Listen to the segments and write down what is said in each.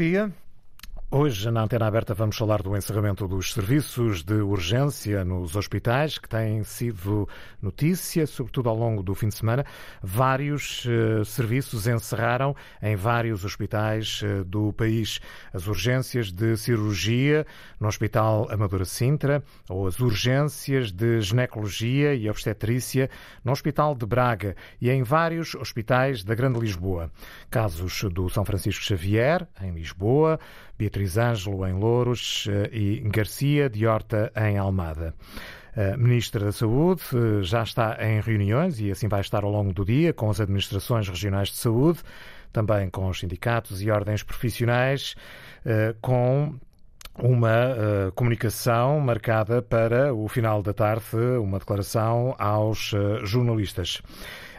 dia. Hoje, na Antena Aberta, vamos falar do encerramento dos serviços de urgência nos hospitais, que têm sido notícia, sobretudo ao longo do fim de semana. Vários uh, serviços encerraram em vários hospitais uh, do país. As urgências de cirurgia no Hospital Amadora Sintra, ou as urgências de ginecologia e obstetrícia no Hospital de Braga e em vários hospitais da Grande Lisboa. Casos do São Francisco Xavier, em Lisboa, Beatriz Ângelo em Louros eh, e Garcia de Horta em Almada. A Ministra da Saúde eh, já está em reuniões e assim vai estar ao longo do dia com as administrações regionais de saúde, também com os sindicatos e ordens profissionais, eh, com uma comunicação marcada para o final da tarde, uma declaração aos jornalistas.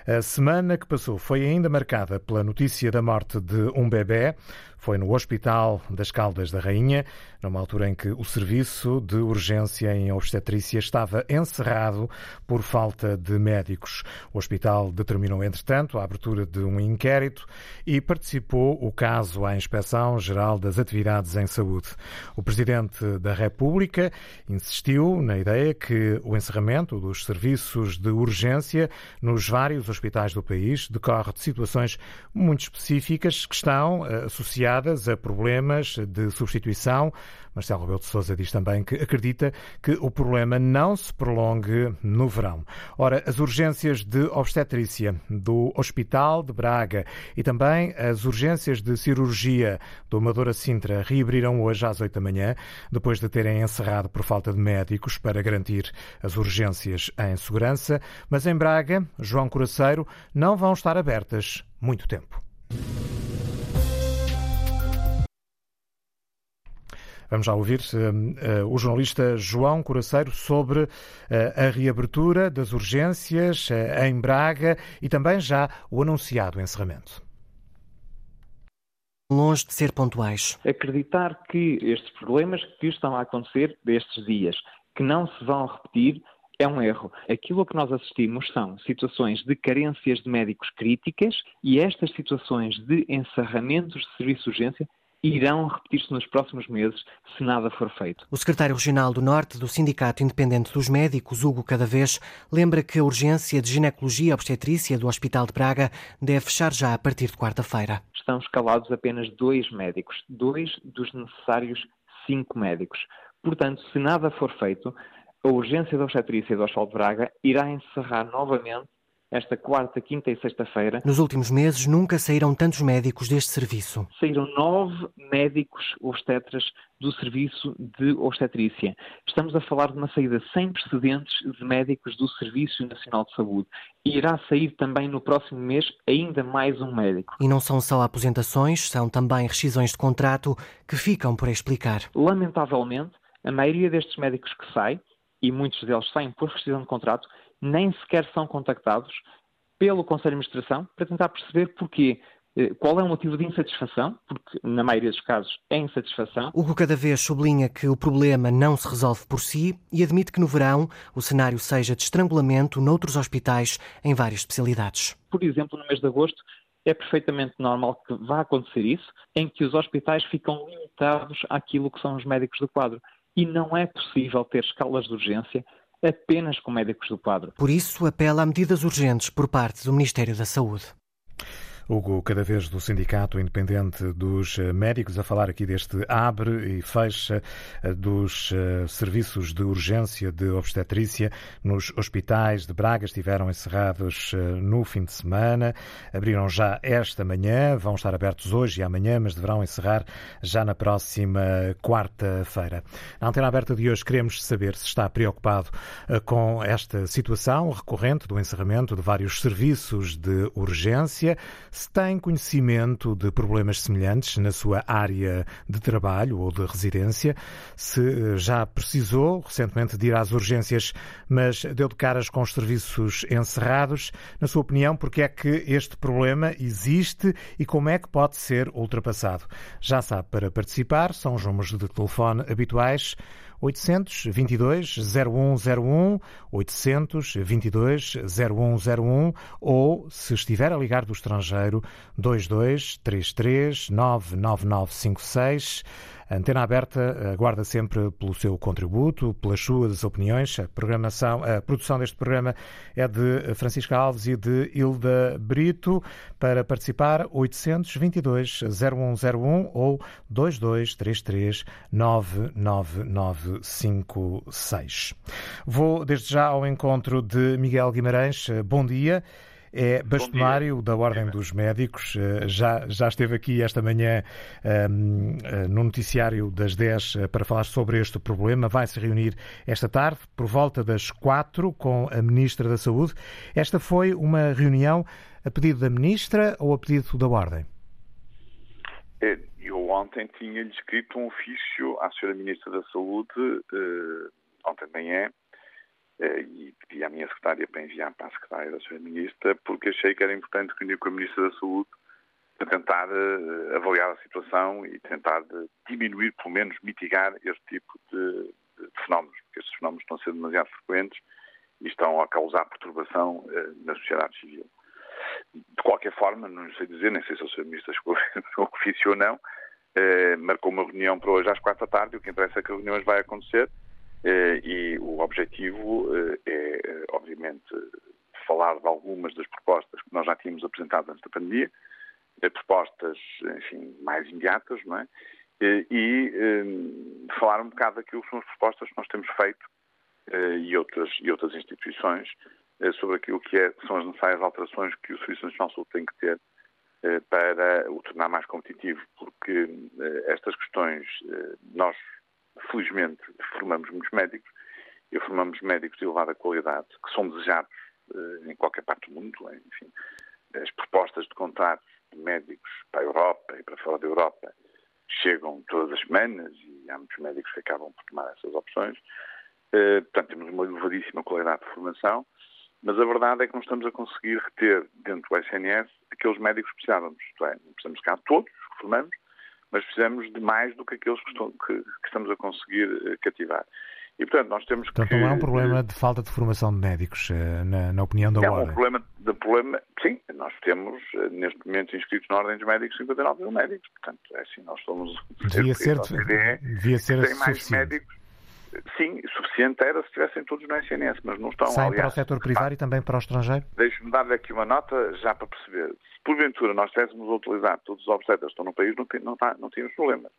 A semana que passou foi ainda marcada pela notícia da morte de um bebê foi no Hospital das Caldas da Rainha, numa altura em que o serviço de urgência em obstetrícia estava encerrado por falta de médicos. O hospital determinou, entretanto, a abertura de um inquérito e participou o caso à Inspeção Geral das Atividades em Saúde. O Presidente da República insistiu na ideia que o encerramento dos serviços de urgência nos vários hospitais do país decorre de situações muito específicas que estão eh, associadas associadas a problemas de substituição. Marcelo Rebelo de Sousa diz também que acredita que o problema não se prolongue no verão. Ora, as urgências de obstetrícia do Hospital de Braga e também as urgências de cirurgia do Amadora Sintra reabriram hoje às 8 da manhã, depois de terem encerrado por falta de médicos para garantir as urgências em segurança. Mas em Braga, João Coraceiro, não vão estar abertas muito tempo. Vamos já ouvir uh, uh, o jornalista João Coraceiro sobre uh, a reabertura das urgências em Braga e também já o anunciado encerramento longe de ser pontuais. Acreditar que estes problemas que estão a acontecer destes dias, que não se vão repetir, é um erro. Aquilo a que nós assistimos são situações de carências de médicos críticas e estas situações de encerramentos de serviço de urgência irão repetir-se nos próximos meses se nada for feito. O secretário regional do Norte do Sindicato Independente dos Médicos, Hugo Cadavez, lembra que a urgência de ginecologia e obstetrícia do Hospital de Braga deve fechar já a partir de quarta-feira. Estão escalados apenas dois médicos, dois dos necessários cinco médicos. Portanto, se nada for feito, a urgência da obstetrícia do Hospital de Braga irá encerrar novamente esta quarta, quinta e sexta-feira. Nos últimos meses nunca saíram tantos médicos deste serviço. Saíram nove médicos obstetras do serviço de obstetrícia. Estamos a falar de uma saída sem precedentes de médicos do Serviço Nacional de Saúde. E irá sair também no próximo mês ainda mais um médico. E não são só aposentações, são também rescisões de contrato que ficam por explicar. Lamentavelmente, a maioria destes médicos que saem, e muitos deles saem por rescisão de contrato, nem sequer são contactados pelo Conselho de Administração para tentar perceber porquê. Eh, qual é o motivo de insatisfação? Porque, na maioria dos casos, é insatisfação. Hugo cada vez sublinha que o problema não se resolve por si e admite que no verão o cenário seja de estrangulamento noutros hospitais em várias especialidades. Por exemplo, no mês de agosto, é perfeitamente normal que vá acontecer isso, em que os hospitais ficam limitados àquilo que são os médicos do quadro. E não é possível ter escalas de urgência apenas com médicos do quadro. Por isso, apela a medidas urgentes por parte do Ministério da Saúde. Hugo, cada vez do Sindicato Independente dos Médicos, a falar aqui deste abre e fecha eh, dos eh, serviços de urgência de obstetrícia nos hospitais de Braga. Estiveram encerrados eh, no fim de semana, abriram já esta manhã, vão estar abertos hoje e amanhã, mas deverão encerrar já na próxima quarta-feira. Na antena aberta de hoje, queremos saber se está preocupado com esta situação recorrente do encerramento de vários serviços de urgência se tem conhecimento de problemas semelhantes na sua área de trabalho ou de residência, se eh, já precisou recentemente de ir às urgências, mas deu de caras com os serviços encerrados, na sua opinião, porque é que este problema existe e como é que pode ser ultrapassado? Já sabe, para participar, são os números de telefone habituais 822 0101, 822 0101 ou, se estiver a ligar do estrangeiro, 2233 99956. A Antena Aberta aguarda sempre pelo seu contributo, pelas suas opiniões. A, programação, a produção deste programa é de Francisca Alves e de Hilda Brito. Para participar, 822 0101 ou 2233 99956. Vou desde já ao encontro de Miguel Guimarães. Bom dia é bastonário da Ordem dos Médicos. Eh, já, já esteve aqui esta manhã um, ehm, eh, no noticiário das 10 eh, para falar sobre este problema. Vai se reunir esta tarde, por volta das 4, com a Ministra da Saúde. Esta foi uma reunião a pedido da Ministra ou a pedido da Ordem? Eu ontem tinha-lhe escrito um ofício à Sra. Ministra da Saúde, ontem de manhã, e pedi à minha secretária para enviar para a secretária da Sra. Ministra, porque achei que era importante reunir com a Ministra da Saúde para tentar uh, avaliar a situação e tentar diminuir, pelo menos mitigar este tipo de, de, fenómenos, porque estes fenómenos estão a ser demasiado frequentes e estão a causar perturbação uh, na sociedade civil. De qualquer forma, não sei dizer, nem sei se a Sra. Ministra chegou ao ofício ou não, marcou uma reunião para hoje às quatro da tarde, o que interessa é que a reunião vai acontecer eh, e o objetivo eh, é, eh, obviamente, falar de algumas das propostas que nós já tínhamos apresentado antes da pandemia, propostas, enfim, mais imediatas, não é? E falar um bocado daquilo que são as propostas que nós temos feito e outras, e outras instituições sobre aquilo que é, são as necessárias alterações que o Serviço Nacional de Saúde tem que ter para o tornar mais competitivo, porque estas questões nós felizmente, formamos muitos médicos e formamos médicos de elevada qualidade que são desejados eh, em qualquer parte do mundo. Enfim, as propostas de contratos de médicos para a Europa e para fora da Europa chegam todas as semanas e há muitos médicos que acabam por tomar essas opções. Eh, portanto, temos uma elevadíssima qualidade de formação, mas a verdade é que não estamos a conseguir reter dentro do SNS aqueles médicos que precisávamos. É, não precisamos cá todos que formamos, mas fizemos de mais do que aqueles que, estão, que, que estamos a conseguir eh, cativar. E, portanto, nós temos portanto, que... não é um problema de falta de formação de médicos, eh, na, na opinião da é Ordem? É um problema de problema... Sim, nós temos, eh, neste momento, inscritos na Ordem dos Médicos 59 mil médicos. Portanto, é assim, nós somos... Devia ser, devia ser tem mais médicos Sim, suficiente era se estivessem todos no SNS, mas não estão. Saem aliás, para o setor privado e também para o estrangeiro? Deixe-me dar-lhe aqui uma nota já para perceber. Se porventura nós estivéssemos a utilizar todos os obstetras que estão no país, não, não, tá, não tínhamos problemas.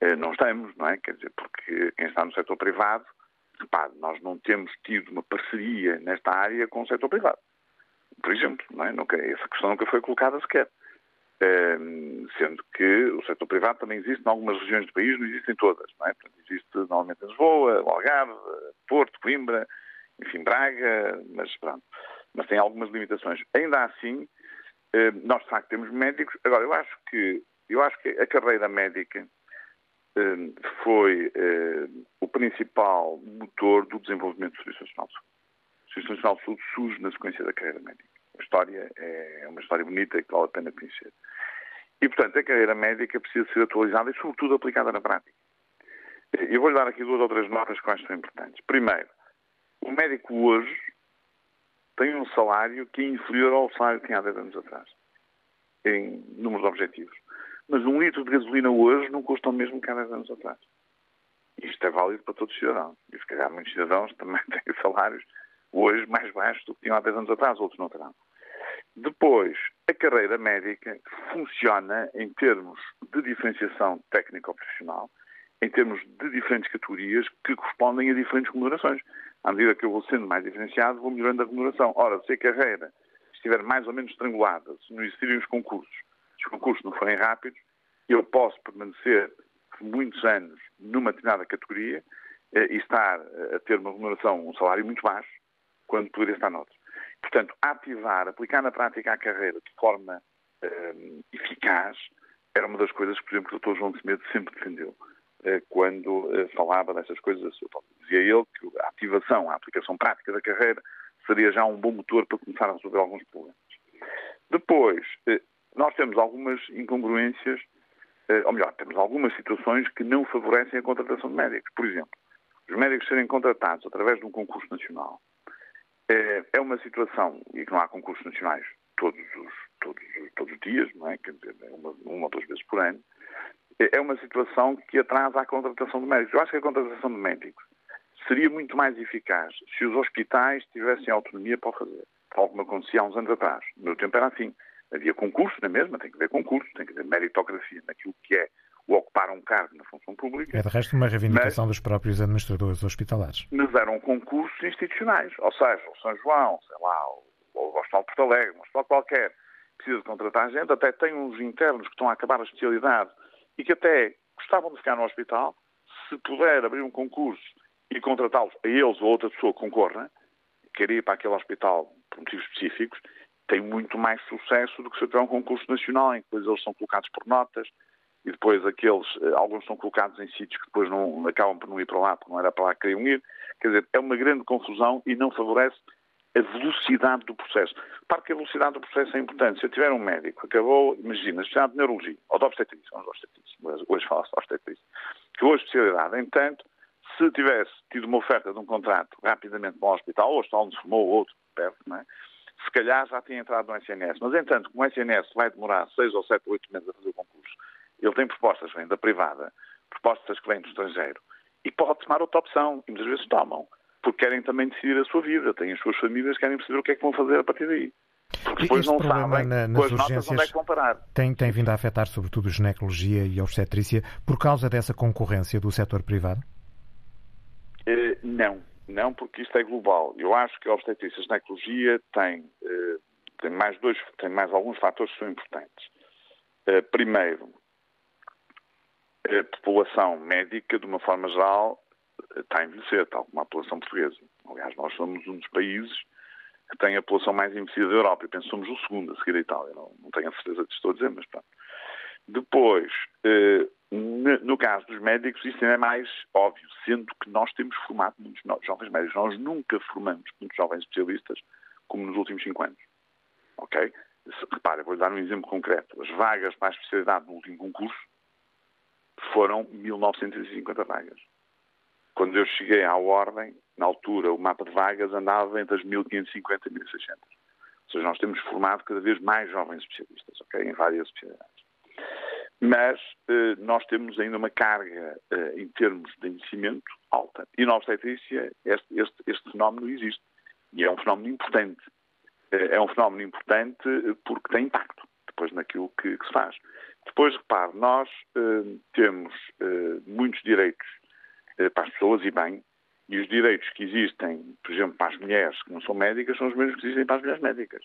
Eh, não estamos, não é? Quer dizer, porque quem está no setor privado, repare, nós não temos tido uma parceria nesta área com o setor privado. Por exemplo, não é? Nunca, essa questão nunca foi colocada sequer. Ehm, sendo que o setor privado também existe em algumas regiões do país, não existe em todas. Não é? Portanto, existe normalmente em Lisboa, Algarve, Porto, Coimbra, enfim, Braga, mas pronto. Mas tem algumas limitações. Ainda assim, ehm, nós de facto temos médicos. Agora, eu acho que, eu acho que a carreira médica ehm, foi o principal motor do desenvolvimento do Serviço Nacional de Saúde. O Serviço Nacional de Saúde surge na sequência da carreira médica. A história é uma história bonita que vale a pena conhecer. E, portanto, a carreira médica precisa ser atualizada e, sobretudo, aplicada na prática. Eu vou-lhe dar aqui duas ou três notas que acho que são importantes. Primeiro, o médico hoje tem um salário que é inferior ao salário que tinha há 10 anos atrás, em números objetivos. Mas um litro de gasolina hoje não custa o mesmo que há 10 anos atrás. Isto é válido para todos os cidadãos. E se calhar muitos cidadãos também têm salários hoje mais baixos do que tinham há 10 anos atrás, outros não terão. Depois, a carreira médica funciona em termos de diferenciação técnico-profissional, em termos de diferentes categorias que correspondem a diferentes remunerações. À medida que eu vou sendo mais diferenciado, vou melhorando a remuneração. Ora, se a carreira estiver mais ou menos estrangulada, se não existirem os concursos, se os concursos não forem rápidos, eu posso permanecer muitos anos numa determinada categoria eh, e estar a ter uma remuneração, um salário muito baixo, quando poderia estar noutro. Portanto, ativar, aplicar na prática a carreira de forma um, eficaz era uma das coisas que, por exemplo, o Dr. João Semedo sempre defendeu uh, quando uh, falava dessas coisas. Dizia ele que a ativação, a aplicação prática da carreira seria já um bom motor para começar a resolver alguns problemas. Depois, nós temos algumas incongruências, ou melhor, temos algumas situações que não favorecem a contratação de médicos. Por exemplo, os médicos serem contratados através de um concurso nacional é, é uma situação, e que não há concursos nacionais todos os, todos, todos os dias, não é? É uma, uma ou duas vezes por ano, é, é uma situação que atrasa a contratação de médicos. Eu acho que a contratação de médicos seria muito mais eficaz se os hospitais tivessem autonomia para o fazer, tal como acontecia há uns anos atrás. No meu tempo era assim. Havia concurso na mesma, tem que haver concurso, tem que haver meritocracia naquilo que é o ocupar um cargo na função pública. É de resto uma reivindicação mas, dos próprios administradores hospitalares. Mas eram concursos institucionais, ou seja, o São João, sei lá, o, o Hospital Porto Alegre, um hospital qualquer, precisa de contratar gente, até tem uns internos que estão a acabar a especialidade e que até gostavam de ficar no hospital, se puder abrir um concurso e contratá-los a eles ou a outra pessoa que concorra, querer ir para aquele hospital por motivos específicos, tem muito mais sucesso do que se tiver um concurso nacional, em que depois eles são colocados por notas e depois aqueles, eh, alguns são colocados em sítios que depois não acabam por não ir para lá, porque não era para lá que queriam ir. Quer dizer, é uma grande confusão e não favorece a velocidade do processo. Para que a velocidade do processo é importante. Se eu tiver um médico, acabou, imagina, especialidade de neurologia, ou de obstetrícia, vamos de obstetrícia, hoje fala-se de obstetrícia, que hoje especialidade, entanto, se tivesse tido uma oferta de um contrato rapidamente para um hospital, ou o hospital onde se formou, ou outro, perto, não é? se calhar já tinha entrado no SNS. Mas, entanto, como o SNS vai demorar seis ou sete ou oito meses a fazer o concurso, ele tem propostas que vêm da privada, propostas que vêm do estrangeiro, e pode tomar outra opção, e muitas vezes tomam, porque querem também decidir a sua vida, têm as suas famílias, querem perceber o que é que vão fazer a partir daí. Porque depois este não sabem na, nas com as notas onde é que vão parar. Tem, tem vindo a afetar sobretudo a ginecologia e obstetrícia por causa dessa concorrência do setor privado? Uh, não, não, porque isto é global. Eu acho que a obstetrícia e a ginecologia tem, uh, tem, mais dois, tem mais alguns fatores que são importantes. Uh, primeiro, a população médica, de uma forma geral, está a envelhecer, tal como a população portuguesa. Aliás, nós somos um dos países que tem a população mais envelhecida da Europa. Eu penso que somos o segundo a seguir a Itália. Não, não tenho a certeza que estou a dizer, mas pronto. Depois, eh, no caso dos médicos, isso ainda é mais óbvio, sendo que nós temos formado muitos jovens médicos. Nós nunca formamos muitos jovens especialistas como nos últimos cinco anos. Ok? Repare, vou-lhe dar um exemplo concreto. As vagas para a especialidade no último concurso foram 1.950 vagas. Quando eu cheguei à ordem, na altura, o mapa de vagas andava entre as 1.550 e 1.600. Ou seja, nós temos formado cada vez mais jovens especialistas, ok? Em várias especialidades. Mas eh, nós temos ainda uma carga eh, em termos de envelhecimento alta. E na obstetrícia este, este, este, fenómeno existe. E é um fenómeno importante. Eh, é um fenómeno importante porque tem impacto depois naquilo que, que se faz. Depois, repare, nós eh, temos eh, muitos direitos eh, para as pessoas e bem, e os direitos que existem, por exemplo, para as mulheres que não são médicas, são os mesmos que existem para as mulheres médicas.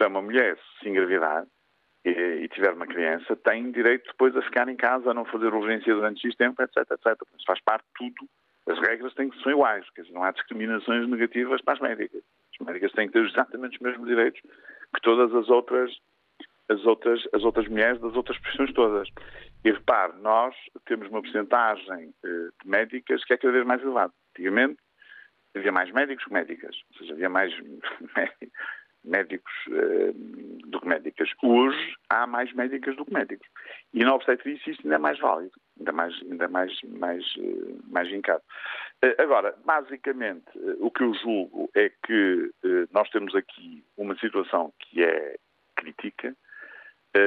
É, uma mulher, se engravidar e, e tiver uma criança, tem direito depois a ficar em casa, a não fazer urgência durante X tempo, etc, etc. Isso faz parte de tudo. As regras têm que ser iguais, quer dizer, não há discriminações negativas para as médicas. As médicas têm que ter exatamente os mesmos direitos que todas as outras as outras, as outras mulheres das outras profissões todas. E repare, nós temos uma porcentagem eh, de médicas que é cada vez mais elevada. Antigamente havia mais médicos que médicas, ou seja, havia mais médicos uh, do que médicas. Hoje há mais médicas do que médicos. E na obstetrícia isto ainda é mais válido, ainda mais, ainda mais, mais, uh, mais vincado. Agora, basicamente, o que eu julgo é que nós temos aqui uma situação que é crítica,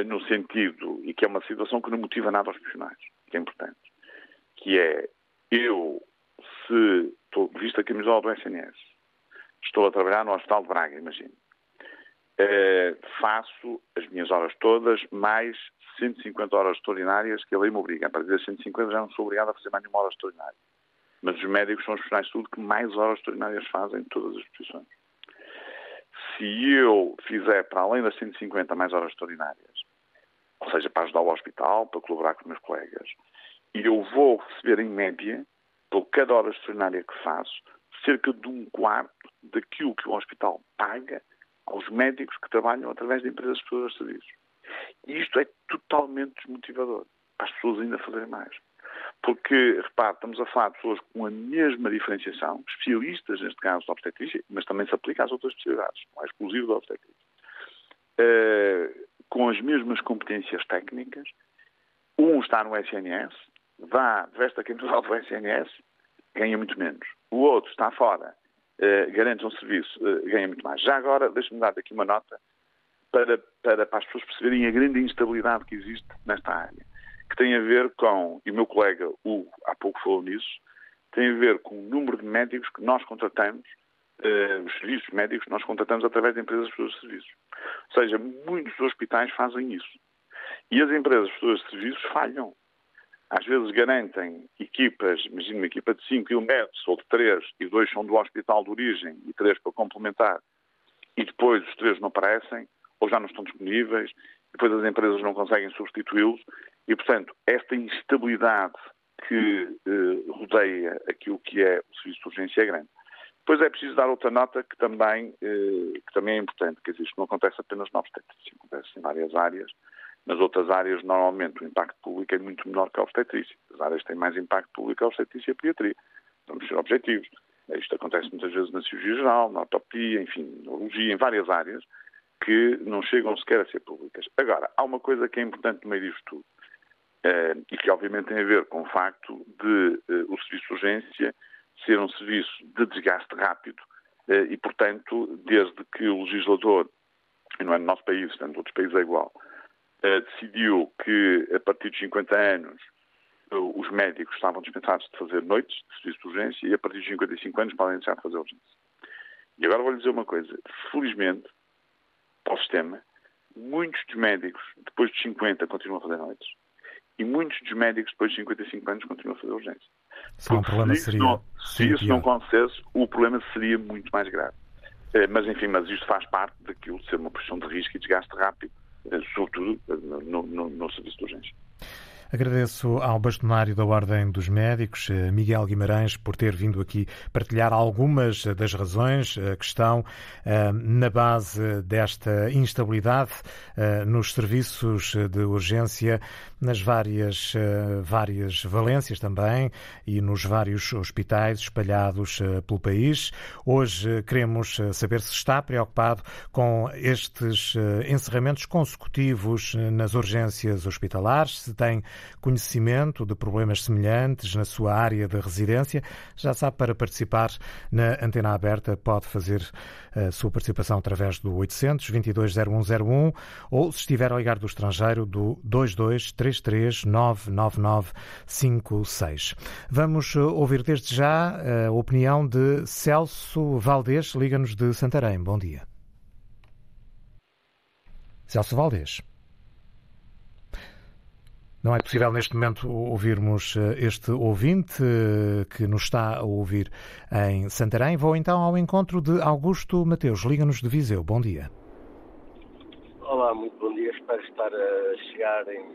no sentido, e que é uma situação que não motiva nada aos profissionais, que é importante, que é eu, se estou, visto a camisola do SNS, estou a trabalhar no Hospital de Braga, imagino, Uh, faço as minhas horas todas, mais 150 horas extraordinárias que a lei me obriga. A partir das 150 já não sou obrigado a fazer mais nenhuma hora extraordinária. Mas os médicos são os profissionais de saúde que mais horas extraordinárias fazem em todas as profissões. Se eu fizer, para além das 150, mais horas extraordinárias, ou seja, para ajudar o hospital, para colaborar com os meus colegas, e eu vou receber, em média, por cada hora extraordinária que faço, cerca de um quarto daquilo que o hospital paga aos médicos que trabalham através de empresas de serviços. E isto é totalmente desmotivador para as pessoas ainda fazerem mais. Porque, repare, estamos a falar de pessoas com a mesma diferenciação, especialistas, neste caso, da obstetrícia, mas também se aplica às outras especialidades, não é exclusivo da obstetrícia. Uh, com as mesmas competências técnicas, um está no SNS, vá, veste a camisola do SNS ganha muito menos. O outro está fora, uh, garante um serviço, uh, ganha muito mais. Já agora, deixe-me dar aqui uma nota para, para, para as pessoas perceberem a grande instabilidade que existe nesta área, que tem a ver com, e o meu colega Hugo há pouco falou nisso, tem a ver com o número de médicos que nós contratamos, uh, os serviços médicos que nós contratamos através de empresas de serviços. Ou seja, muitos hospitais fazem isso. E as empresas de serviços falham. Às vezes garantem equipas, imagina uma equipa de 5 metros ou de 3, e dois são do hospital de origem e três para complementar, e depois os três não aparecem, ou já não estão disponíveis, depois as empresas não conseguem substituí-los, e portanto, esta instabilidade que eh, rodeia aquilo que é o serviço de urgência é grande. Depois é preciso dar outra nota que também, eh, que também é importante, dizer, isto não acontece apenas na obstetrícia, acontece em várias áreas. Nas outras áreas, normalmente, o impacto público é muito menor que a obstetrícia. As áreas têm mais impacto público que a obstetrícia e a pediatria. Vamos ser objetivos. Isto acontece muitas vezes na cirurgia geral, na ortopia, enfim, na urologia, em várias áreas, que não chegam sequer a ser públicas. Agora, há uma coisa que é importante no meio disto tudo, eh, e que obviamente tem a ver com o facto de eh, o serviço de urgência ser um serviço de desgaste rápido eh, e, portanto, desde que o legislador, e não é no nosso país, portanto, em outros países é igual, decidiu que a partir de 50 anos os médicos estavam dispensados de fazer noites de serviço de urgência e a partir de 55 anos podem deixar de fazer urgência. E agora vou-lhe dizer uma coisa. Felizmente, para o sistema, muitos dos médicos, depois de 50, continuam a fazer noites e muitos dos médicos, depois de 55 anos, continuam a fazer urgência. Se, um se seria, não, se isso não acontecesse, o problema seria muito mais grave. Eh, mas, enfim, mas isto faz parte daquilo de ser uma posição de risco e desgaste rápido, eh, sobretudo eh, no, no, no serviço de urgência. Agradeço ao bastonário da Ordem dos Médicos, eh, Miguel Guimarães, por ter vindo aqui partilhar algumas das razões eh, que estão eh, na base desta instabilidade nos serviços de urgência, nas várias, várias valências também e nos vários hospitais espalhados pelo país. Hoje queremos saber se está preocupado com estes encerramentos consecutivos nas urgências hospitalares, se tem conhecimento de problemas semelhantes na sua área de residência, já sabe, para participar na antena aberta pode fazer a sua participação através do 800 220101 ou, se estiver a ligar do estrangeiro, do 2233 99956. Vamos eh, ouvir desde já a opinião de Celso Valdez, liga-nos de Santarém. Bom dia. Celso Valdez. Não é possível neste momento ouvirmos eh, este ouvinte eh, que nos está a ouvir em Santarém. Vou então ao encontro de Augusto Mateus. Liga-nos de Viseu. Bom dia. Olá, muito bom dia. Espero estar a chegar em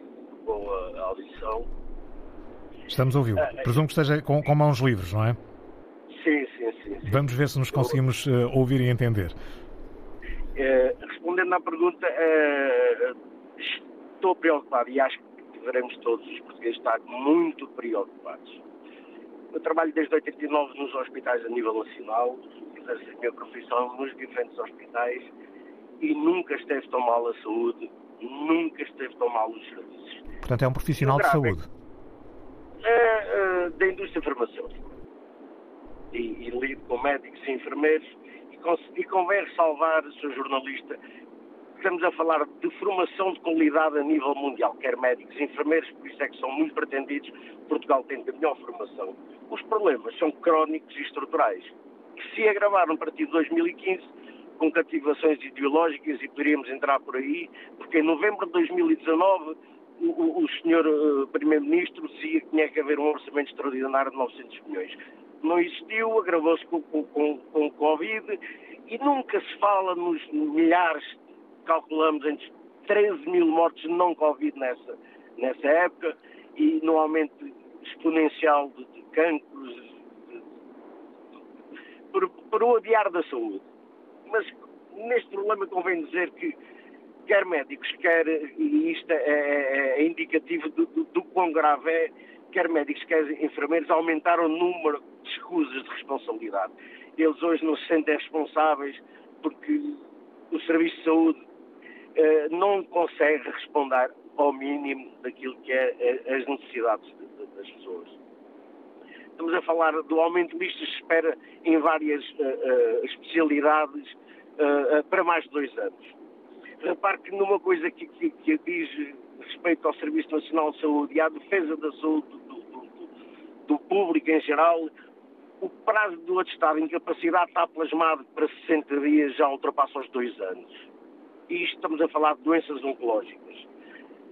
boa audição. Estamos a ouvi-lo. Ah, Presumo que esteja com, com, mãos livres, não é? Sim, sim, sim. sim. Vamos ver se nos conseguimos uh, ouvir e entender. Uh, respondendo à pergunta, uh, estou preocupado e acho que devemos todos os portugueses estar muito preocupados. Eu trabalho desde 89 nos hospitais a nível nacional, exerço a minha profissão nos diferentes hospitais e nunca esteve tão mal a saúde, nunca esteve tão mal os serviços. Portanto, é um profissional de saúde? É, é, da indústria farmacêutica. E, e lido com médicos e enfermeiros e, e convém salvar, Sr. Jornalista, estamos a falar de formação de qualidade a nível mundial, quer médicos, enfermeiros, por isso é que são muito pretendidos. Portugal tem a melhor formação. Os problemas são crónicos e estruturais, que se agravaram a partir de 2015 com cativações ideológicas e poderíamos entrar por aí, porque em novembro de 2019 o, o, o senhor uh, Primeiro-Ministro dizia que tinha que haver um orçamento extraordinário de 900 milhões. Não existiu, agravou-se com, com, com, o Covid e nunca se fala nos milhares calculamos entre 13 mil mortes não Covid nessa, nessa época e no aumento exponencial de, de cancros, por, por o adiar da saúde. Mas neste problema convém dizer que quer médicos, quer, e isto é, é, é indicativo do, do, do quão grave é, quer médicos, quer enfermeiros, aumentaram o número de escusas de responsabilidade. Eles hoje não se sentem responsáveis porque o Serviço de Saúde não consegue responder ao mínimo daquilo que é eh, as necessidades das pessoas. Estamos a falar do aumento de listas de espera em várias uh, especialidades para mais de dois anos. Repare que numa coisa que, que, que, diz respeito ao Serviço Nacional de Saúde e à defesa da saúde do, do, do público em geral, o prazo do atestado de incapacidade está plasmado para 60 dias, já ultrapassa os dois anos. E estamos a falar de doenças oncológicas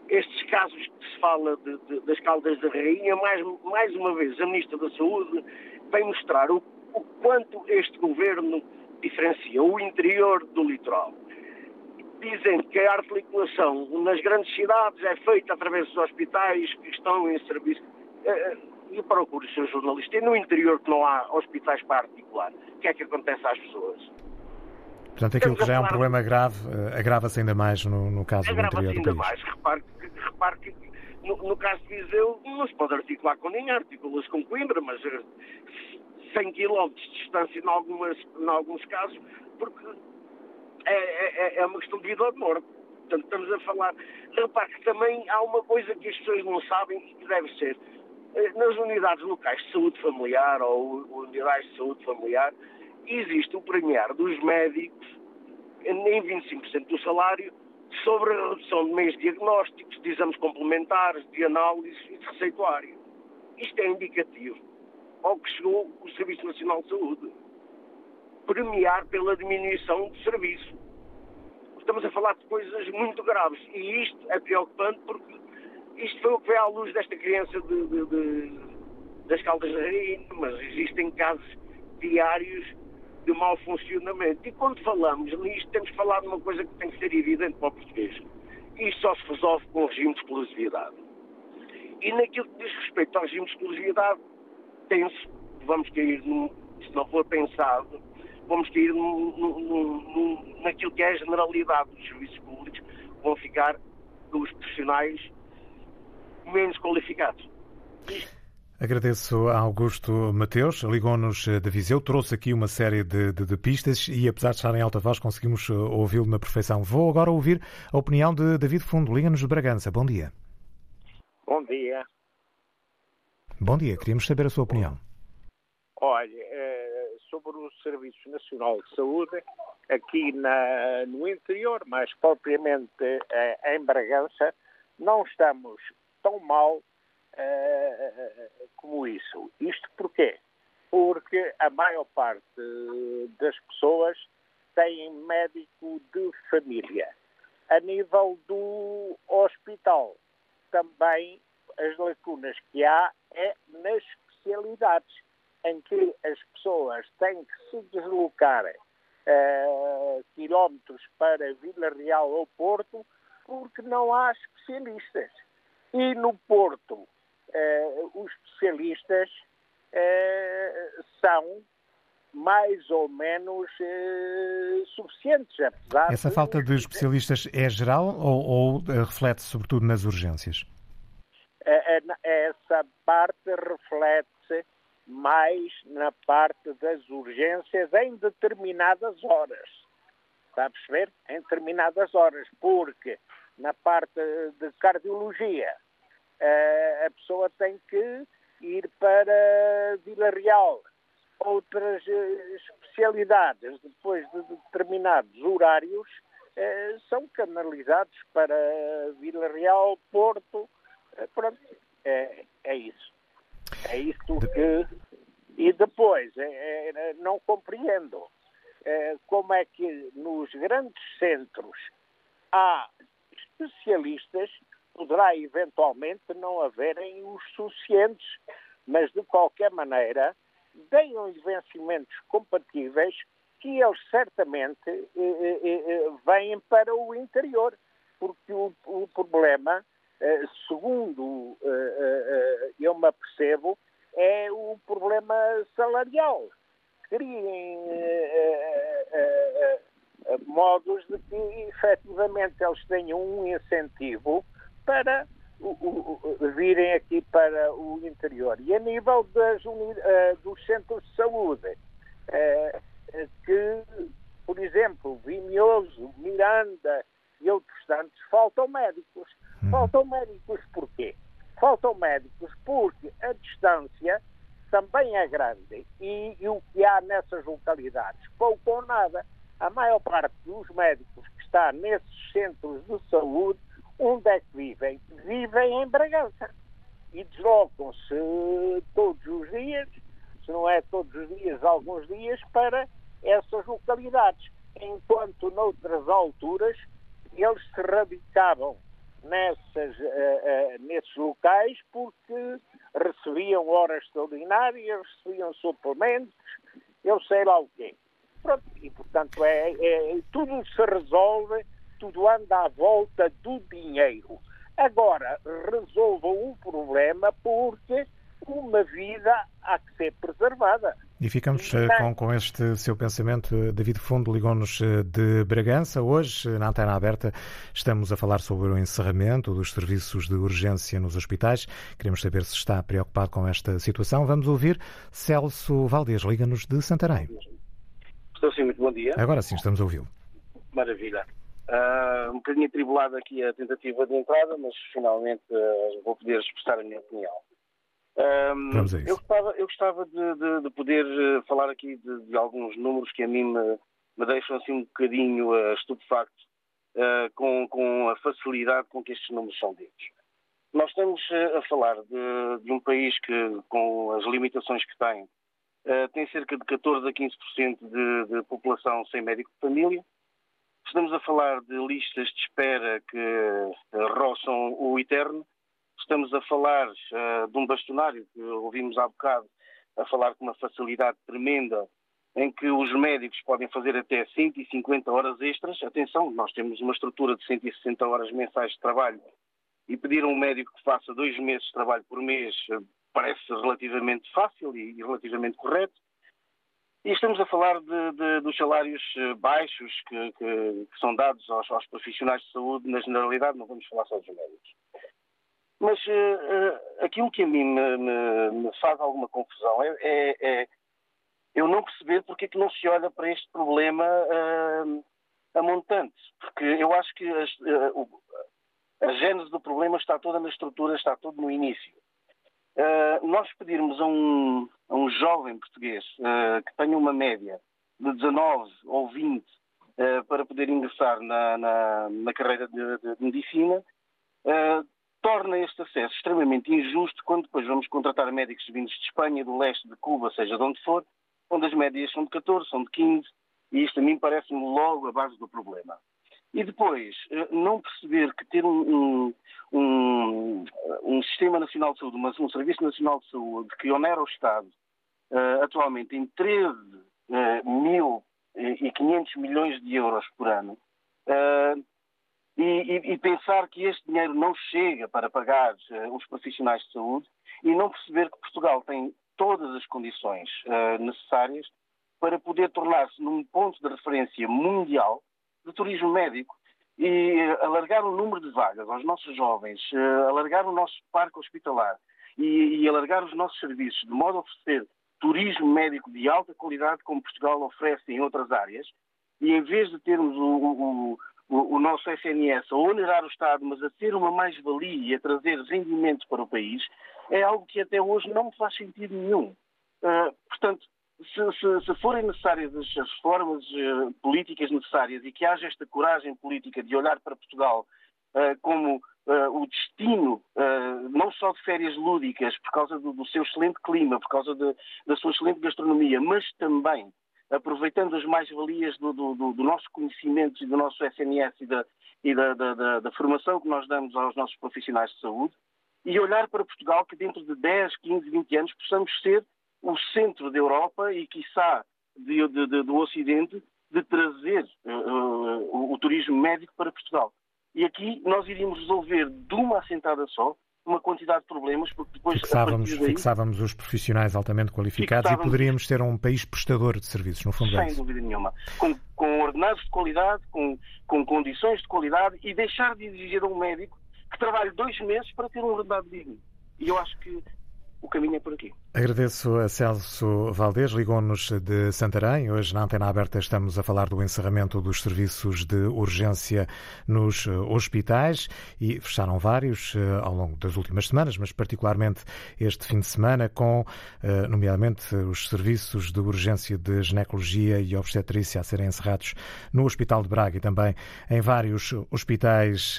estes casos que se fala de, de, das Caldas da Rainha, mais, mais uma vez, a Ministra da Saúde vem mostrar o, o quanto este governo diferencia o interior do litoral. Dizem que a articulação nas grandes cidades é feita através dos hospitais que estão em serviço. Eh, eh, e procure o seu jornalista. E no interior que não há hospitais para articular, o que é que acontece às pessoas? Portanto, aquilo que já é um problema grave eh, agrava-se ainda mais no, no caso do interior do país. ainda mais. Repare repare que no, no, caso de Viseu não se pode articular com ninguém, articula-se com Coimbra, mas 100 km de distância em, algumas, em alguns casos, porque é, é, é uma questão de vida ou de morte. Portanto, estamos a falar. Repare que também há uma coisa que as pessoas não sabem e que deve ser. Eh, nas unidades locais de saúde familiar ou unidades de saúde familiar, existe o premiar dos médicos em 25% do salário sobre a redução de meios diagnósticos, de exames complementares, de análise e de receituário. Isto é indicativo ao que chegou o Serviço Nacional de Saúde. Premiar pela diminuição do serviço. Estamos a falar de coisas muito graves e isto é preocupante porque isto foi o que veio à luz desta criança de, de, de, das Caldas da Rainha, mas existem casos diários de mau funcionamento. E quando falamos nisto, temos que falar de uma coisa que tem que ser evidente para o português. Isto só se resolve com o regime de exclusividade. E naquilo que diz respeito ao regime de exclusividade, penso vamos cair, num, se não for pensado, vamos cair num, num, naquilo que é a generalidade dos serviços públicos, vão ficar os profissionais menos qualificados. Isto Agradeço a Augusto Mateus, ligou-nos de Viseu, trouxe aqui uma série de, de, de, pistas e, apesar de estar em alta voz, conseguimos uh, ouvi-lo na perfeição. Vou agora ouvir a opinião de David Fundo, liga-nos de Bragança. Bom dia. Bom dia. Bom dia, queríamos saber a sua opinião. Olha, eh, sobre o Serviço Nacional de Saúde, aqui na, no interior, mas propriamente eh, em Bragança, não estamos tão mal uh, como isso. Isto porquê? Porque a maior parte das pessoas têm médico de família. A nível do hospital, também as lacunas que há é nas especialidades, em que as pessoas têm que se deslocar uh, quilómetros para Vila Real ou Porto porque não há especialistas. E no Porto os especialistas uh, são mais ou menos uh, suficientes. Apesar Essa falta de especialistas é geral ou, ou reflete sobretudo nas urgências? Essa parte reflete-se mais na parte das urgências em determinadas horas. Está a perceber? Em determinadas horas, porque na parte de cardiologia a pessoa tem que ir para Vila Real. Outras uh, especialidades, depois de determinados horários, uh, são canalizados para Vila Real, Porto. pronto, é, é isso. É isto que. E depois, é, não compreendo como é que nos grandes centros há especialistas poderá eventualmente não haverem os suficientes, mas de qualquer maneira deem vencimentos compatíveis que eles certamente eh, eh, eh, eh, vêm para o interior, porque o, o problema, eh, segundo eh, eu me apercebo, é o problema salarial. Criem modos de que efetivamente eles tenham um incentivo para o, o, virem aqui para o interior. E a nível das, uh, dos centros de saúde, uh, que, por exemplo, Vinhoso, Miranda e outros tantos, faltam médicos. Hum. Faltam médicos porquê? Faltam médicos porque a distância também é grande e, e, o que há nessas localidades? Pouco ou nada. A maior parte dos médicos que está nesses centros de saúde, onde é que vivem? Vivem em Bragança e deslocam-se todos os dias, se não é todos os dias, alguns dias, para essas localidades. Enquanto noutras alturas eles se radicavam nessas, uh, uh, nesses locais porque recebiam horas extraordinárias, recebiam suplementos, eu sei lá o quê. Pronto, e portanto é, é, tudo se resolve, tudo anda à volta do dinheiro. Agora, resolvam um problema porque uma vida há que ser preservada. E ficamos eh, com, com este seu pensamento. David Fundo ligou-nos eh, de Bragança. Hoje, na antena aberta, estamos a falar sobre o encerramento dos serviços de urgência nos hospitais. Queremos saber se está preocupado com esta situação. Vamos ouvir Celso Valdez, liga-nos de Santarém. Estou sim, muito bom dia. Agora sim, estamos a ouvi-lo. Maravilha. Uh, um bocadinho atribulada aqui a tentativa de entrada, mas finalmente uh, vou poder expressar a minha opinião. Um. Eu gostava, eu gostava de, de, de poder uh, falar aqui de, de, alguns números que a mim me, me deixam assim um bocadinho uh, estupefacto uh, com, com a facilidade com que estes números são ditos. Nós estamos uh, a falar de, um país que, com as limitações que tem, tem cerca de 14 a 15% de, de população sem médico de família. Estamos a falar de listas de espera que roçam o eterno Estamos a falar uh, de um bastonário que ouvimos há bocado a falar com uma facilidade tremenda em que os médicos podem fazer até 150 horas extras. Atenção, nós temos uma estrutura de 160 horas mensais de trabalho e pedir a um médico que faça dois meses de trabalho por mês eh, parece relativamente fácil e relativamente correto. E estamos a falar de, de, dos salários eh, baixos que, que, que são dados aos, aos, profissionais de saúde, na generalidade, não vamos falar só dos médicos. Mas uh, uh, aquilo que a mim me, me, me faz alguma confusão é, é, é, eu não perceber porque é que não se olha para este problema uh, a montante. Porque eu acho que as, a gênese do problema está toda na estrutura, está todo no início. Nós pedirmos a um, a um jovem português que tenha uma média de 19 ou 20 para poder ingressar na, na, na carreira de, de medicina, torna este acesso extremamente injusto quando depois vamos contratar médicos vindos de Espanha, do leste, de Cuba, seja de onde for, onde as médias são de 14, são de 15, e isto a mim parece-me logo a base do problema. E depois, eh, não perceber que ter um, um, um Sistema Nacional de Saúde, mas um Serviço Nacional de Saúde que onera o Estado uh, atualmente em 13 uh, mil e 500 milhões de euros por ano, uh, e, e, pensar que este dinheiro não chega para pagar os profissionais de saúde e não perceber que Portugal tem todas as condições necessárias para poder tornar-se num ponto de referência mundial de turismo médico e uh, alargar o número de vagas aos nossos jovens, alargar o nosso parque hospitalar e, e alargar os nossos serviços de modo a oferecer turismo médico de alta qualidade como Portugal oferece em outras áreas e em vez de termos o, o, o, nosso SNS a onerar o Estado, mas a ter uma mais-valia e a trazer rendimento para o país, é algo que até hoje não me faz sentido nenhum. Uh, portanto, se, se, se, forem necessárias as, as reformas uh, políticas necessárias e que haja esta coragem política de olhar para Portugal uh, como o destino, não só de férias lúdicas, por causa do, do seu excelente clima, por causa de, da sua excelente gastronomia, mas também aproveitando as mais-valias do, do, do, nosso conhecimento e do nosso SNS e, da, e da, da, da, formação que nós damos aos nossos profissionais de saúde, e olhar para Portugal que dentro de 10, 15, 20 anos possamos ser o centro da Europa e, quiçá, de, de, de, do Ocidente, de trazer uh, o, o turismo médico para Portugal. E aqui nós iríamos resolver de uma assentada só uma quantidade de problemas, porque depois. Fixávamos, daí, fixávamos os profissionais altamente qualificados e poderíamos ter um país prestador de serviços, no fundo. É Sem dúvida nenhuma. Com, com ordenados de qualidade, com, com condições de qualidade e deixar de exigir a um médico que trabalhe dois meses para ter um ordenado digno. E eu acho que o caminho é por aqui. Agradeço a Celso Valdez, ligou-nos de Santarém. Hoje, na Antena Aberta, estamos a falar do encerramento dos serviços de urgência nos eh, hospitais e fecharam vários eh, ao longo das últimas semanas, mas particularmente este fim de semana, com, eh, nomeadamente, os serviços de urgência de ginecologia e obstetrícia a serem encerrados no Hospital de Braga e também em vários hospitais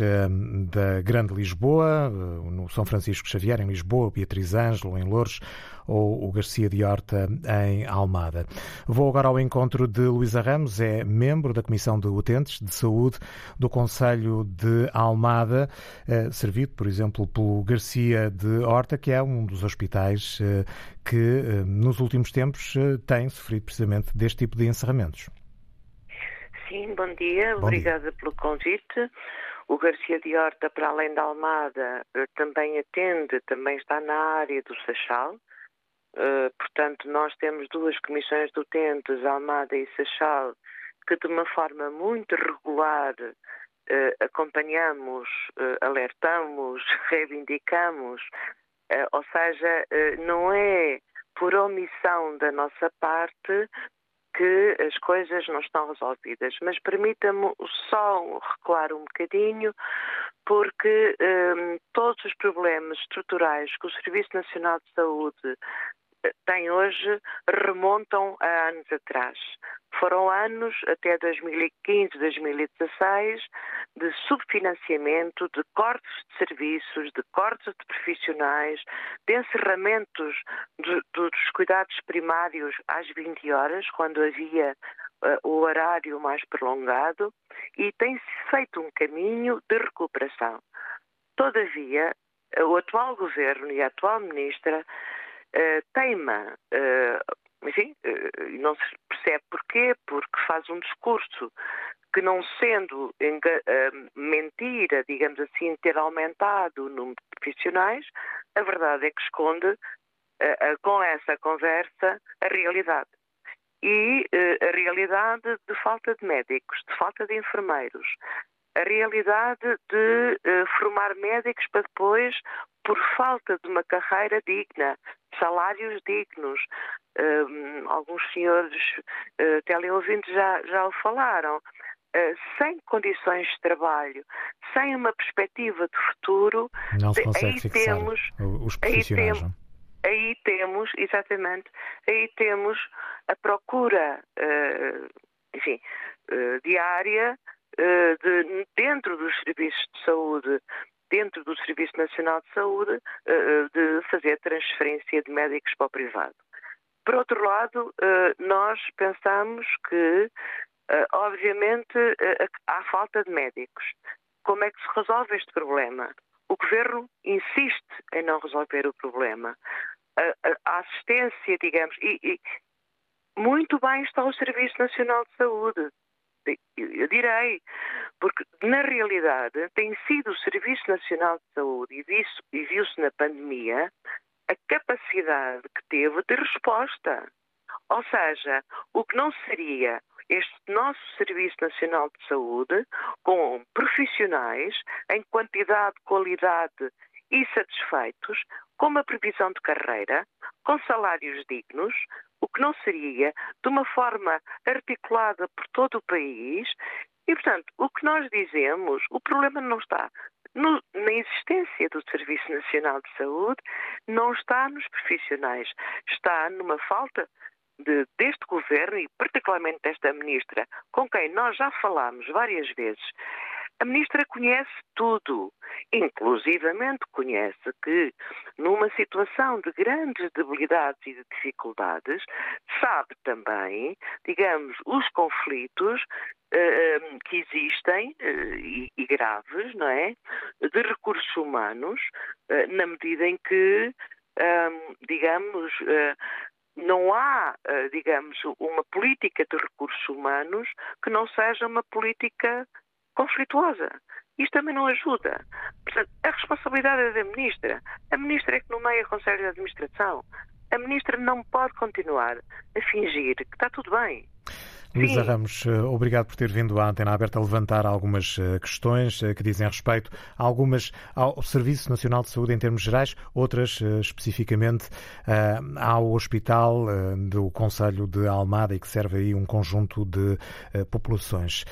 da Grande Lisboa, no São Francisco Xavier, em Lisboa, Beatriz Ângelo, em Louros ou o Garcia de Horta em Almada. Vou agora ao encontro de Luísa Ramos, é membro da Comissão de Utentes de Saúde do Conselho de Almada, eh, servido, por exemplo, pelo Garcia de Horta, que é um dos hospitais eh, que eh, nos últimos tempos tem sofrido precisamente deste tipo de encerramentos. Sim, bom dia, bom obrigada dia. pelo convite. O Garcia de Horta, para além da Almada, também atende, também está na área do Seixal. Uh, portanto, nós temos duas comissões de utentes, Almada e Seixal, que de uma forma muito regular uh, acompanhamos, uh, alertamos, reivindicamos, ou seja, não é por omissão da nossa parte que as coisas não estão resolvidas. Mas permita-me só recuar um bocadinho, porque um, todos os problemas estruturais que o Serviço Nacional de Saúde tem hoje remontam a anos atrás. Foram anos, até 2015, 2016, de subfinanciamento, de cortes de serviços, de cortes de profissionais, de encerramentos de, dos cuidados primários às 20 horas, quando havia uh, o horário mais prolongado, e tem-se feito um caminho de recuperação. Todavia, o atual governo e a atual ministra uh, teima, uh, enfim, uh, não se percebe porquê, porque faz um discurso que não sendo mentira, digamos assim, ter aumentado o número de profissionais, a verdade é que esconde com essa conversa a realidade. E a realidade de falta de médicos, de falta de enfermeiros, a realidade de formar médicos para depois por falta de uma carreira digna, salários dignos. Uh, alguns senhores uh, teleouvintes já, já o falaram. Uh, sem condições de trabalho, sem uma perspectiva de futuro, não se consegue aí fixar temos, os profissionais. Aí, tem, aí temos, exatamente, aí temos a procura, uh, enfim, diária de, dentro dos serviços de saúde dentro do Serviço Nacional de Saúde, eh, eh, de fazer transferência de médicos para o privado. Por outro lado, eh, nós pensamos que, obviamente, há falta de médicos. Como é que se resolve este problema? O Governo insiste em não resolver o problema. A, assistência, digamos, e, e muito bem está o Serviço Nacional de Saúde eu direi, porque na realidade tem sido o Serviço Nacional de Saúde e viu-se na pandemia a capacidade que teve de resposta. Ou seja, o que não seria este nosso Serviço Nacional de Saúde, com profissionais em quantidade, qualidade e satisfeitos, com uma previsão de carreira, com salários dignos, o que não seria de uma forma articulada por todo o país. E, portanto, o que nós dizemos, o problema não está no, na existência do Serviço Nacional de Saúde, não está nos profissionais, está numa falta de, deste governo e particularmente desta ministra, com quem nós já falámos várias vezes, a ministra conhece tudo, inclusivamente conhece que, numa situação de grandes debilidades e de dificuldades, sabe também, digamos, os conflitos uh, que existem uh, e, e, graves, não é, de recursos humanos, uh, na medida em que, digamos, não há, digamos, uma política de recursos humanos que não seja uma política conflituosa. Isto também não ajuda. Portanto, a responsabilidade é da Ministra. A Ministra é que nomeia o Conselho de Administração. A Ministra não pode continuar a fingir que está tudo bem. Luísa Ramos, eh, obrigado por ter vindo à Antena Aberta a levantar algumas eh, questões que dizem respeito a algumas ao Serviço Nacional de Saúde em termos gerais, outras especificamente ao Hospital do Conselho de Almada e que serve aí um conjunto de populações.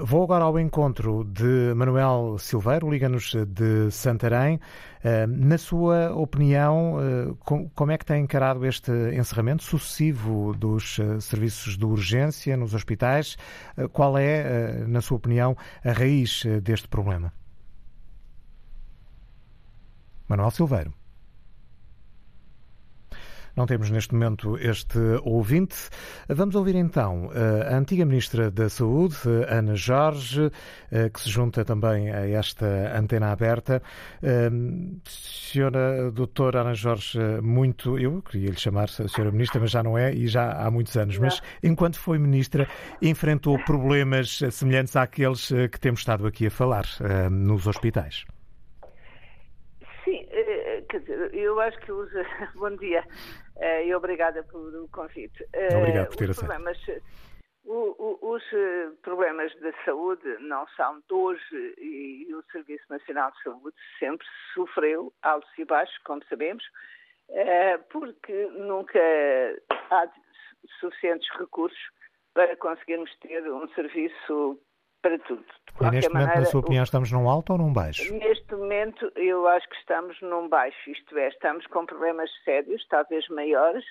Vou agora ao encontro de Manuel Silveiro, liga-nos de Santarém. Na sua opinião, como é que tem encarado este encerramento sucessivo dos serviços de urgência nos hospitais? Qual é, na sua opinião, a raiz deste problema? Manuel Silveiro. Não temos neste momento este ouvinte. Vamos ouvir então eh, a antiga Ministra da Saúde, Ana Jorge, eh, que se junta também a esta antena aberta. Eh, senhora Doutora Ana Jorge, muito. Eu queria lhe chamar a Senhora Ministra, mas já não é e já há muitos anos. Mas enquanto foi Ministra, enfrentou problemas semelhantes àqueles que temos estado aqui a falar nos hospitais. Sim, quer dizer, eu acho que usa. Bom dia. Eh, e obrigada pelo convite. Eh, Obrigado por ter os problemas, o, o, os eh, problemas da saúde não são de hoje e o Serviço Nacional de Saúde sempre sofreu altos e baixos, como sabemos, porque nunca há suficientes recursos para conseguirmos ter um serviço para tudo. E neste momento, maneira, na sua opinião, estamos num alto ou num baixo? Neste momento, eu acho que estamos num baixo, isto é, estamos com problemas sérios, talvez maiores,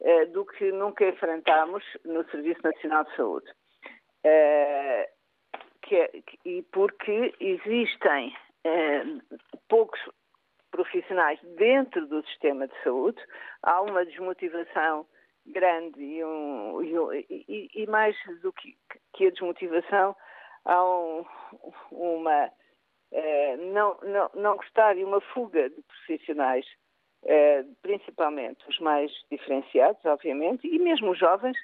eh, do que nunca enfrentámos no Serviço Nacional de Saúde. Eh, que, é, e porque existem eh, poucos profissionais dentro do sistema de saúde, há uma desmotivação grande e, um, e, e mais do que, que a desmotivação, há um, uma eh, não, não, não gostar e uma fuga de profissionais, eh, principalmente os mais diferenciados, obviamente, e mesmo os jovens,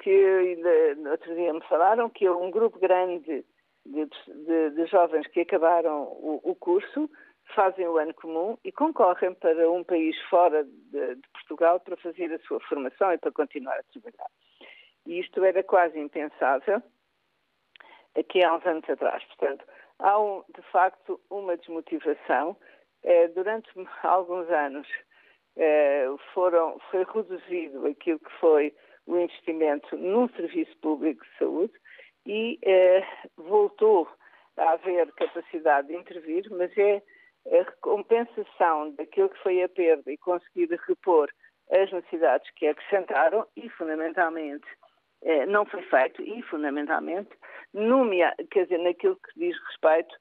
que ainda outro dia me falaram que um grupo grande de, de, de jovens que acabaram o, o, curso, fazem o ano comum e concorrem para um país fora de, de Portugal para fazer a sua formação e para continuar a trabalhar. E isto era quase impensável aqui há uns anos atrás. Portanto, há um, de facto uma desmotivação. Eh, durante alguns anos eh, foram, foi reduzido aquilo que foi o investimento num serviço público de saúde e eh, voltou a haver capacidade de intervir, mas é a recompensação daquilo que foi a perda e conseguir repor as necessidades que acrescentaram e, fundamentalmente, não foi feito e, fundamentalmente, numia, quer dizer, naquilo que diz respeito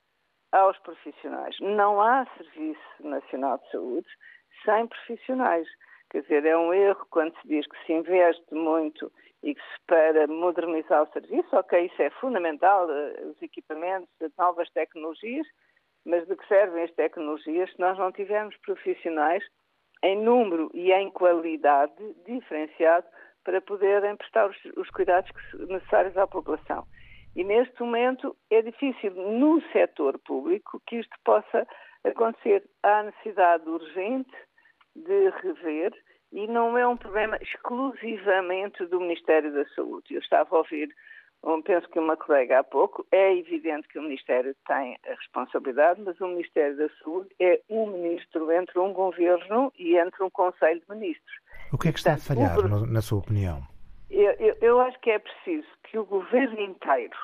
aos profissionais. Não há Serviço Nacional de Saúde sem profissionais. Quer dizer, é um erro quando se diz que se investe muito e que se para modernizar o serviço, ok, isso é fundamental, eh, os equipamentos, as novas tecnologias, mas de que servem as tecnologias se nós não tivermos profissionais em número e em qualidade diferenciado para poderem prestar os, os cuidados necessários à população. E neste momento é difícil no setor público que isto possa acontecer. Há necessidade urgente de rever e não é um problema exclusivamente do Ministério da Saúde. Eu estava a ouvir, penso que uma colega há pouco, é evidente que o Ministério tem a responsabilidade, mas o Ministério da Saúde é um ministro entre um governo e entre um Conselho de Ministros. O que é que está a falhar, o... na sua opinião? Eu, eu, eu, acho que é preciso que o governo inteiro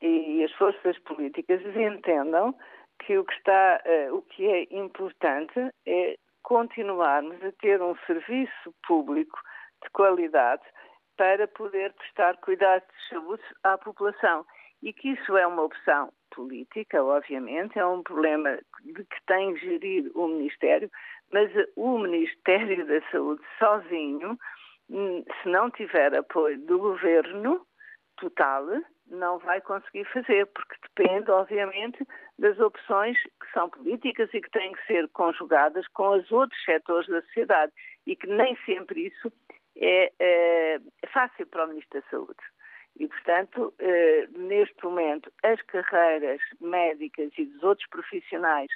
e as forças políticas entendam que o que está, uh, o que é importante é continuarmos a ter um serviço público de qualidade para poder prestar cuidados de saúde à população. E que isso é uma opção política, obviamente, é um problema de que tem gerir o Ministério, mas o Ministério da Saúde sozinho, hum, se não tiver apoio do governo total, não vai conseguir fazer, porque depende, obviamente, das opções que são políticas e que têm que ser conjugadas com os outros setores da sociedade. E que nem sempre isso é, é fácil para o Ministro da Saúde. E, portanto, eh, neste momento, as carreiras médicas e dos outros profissionais,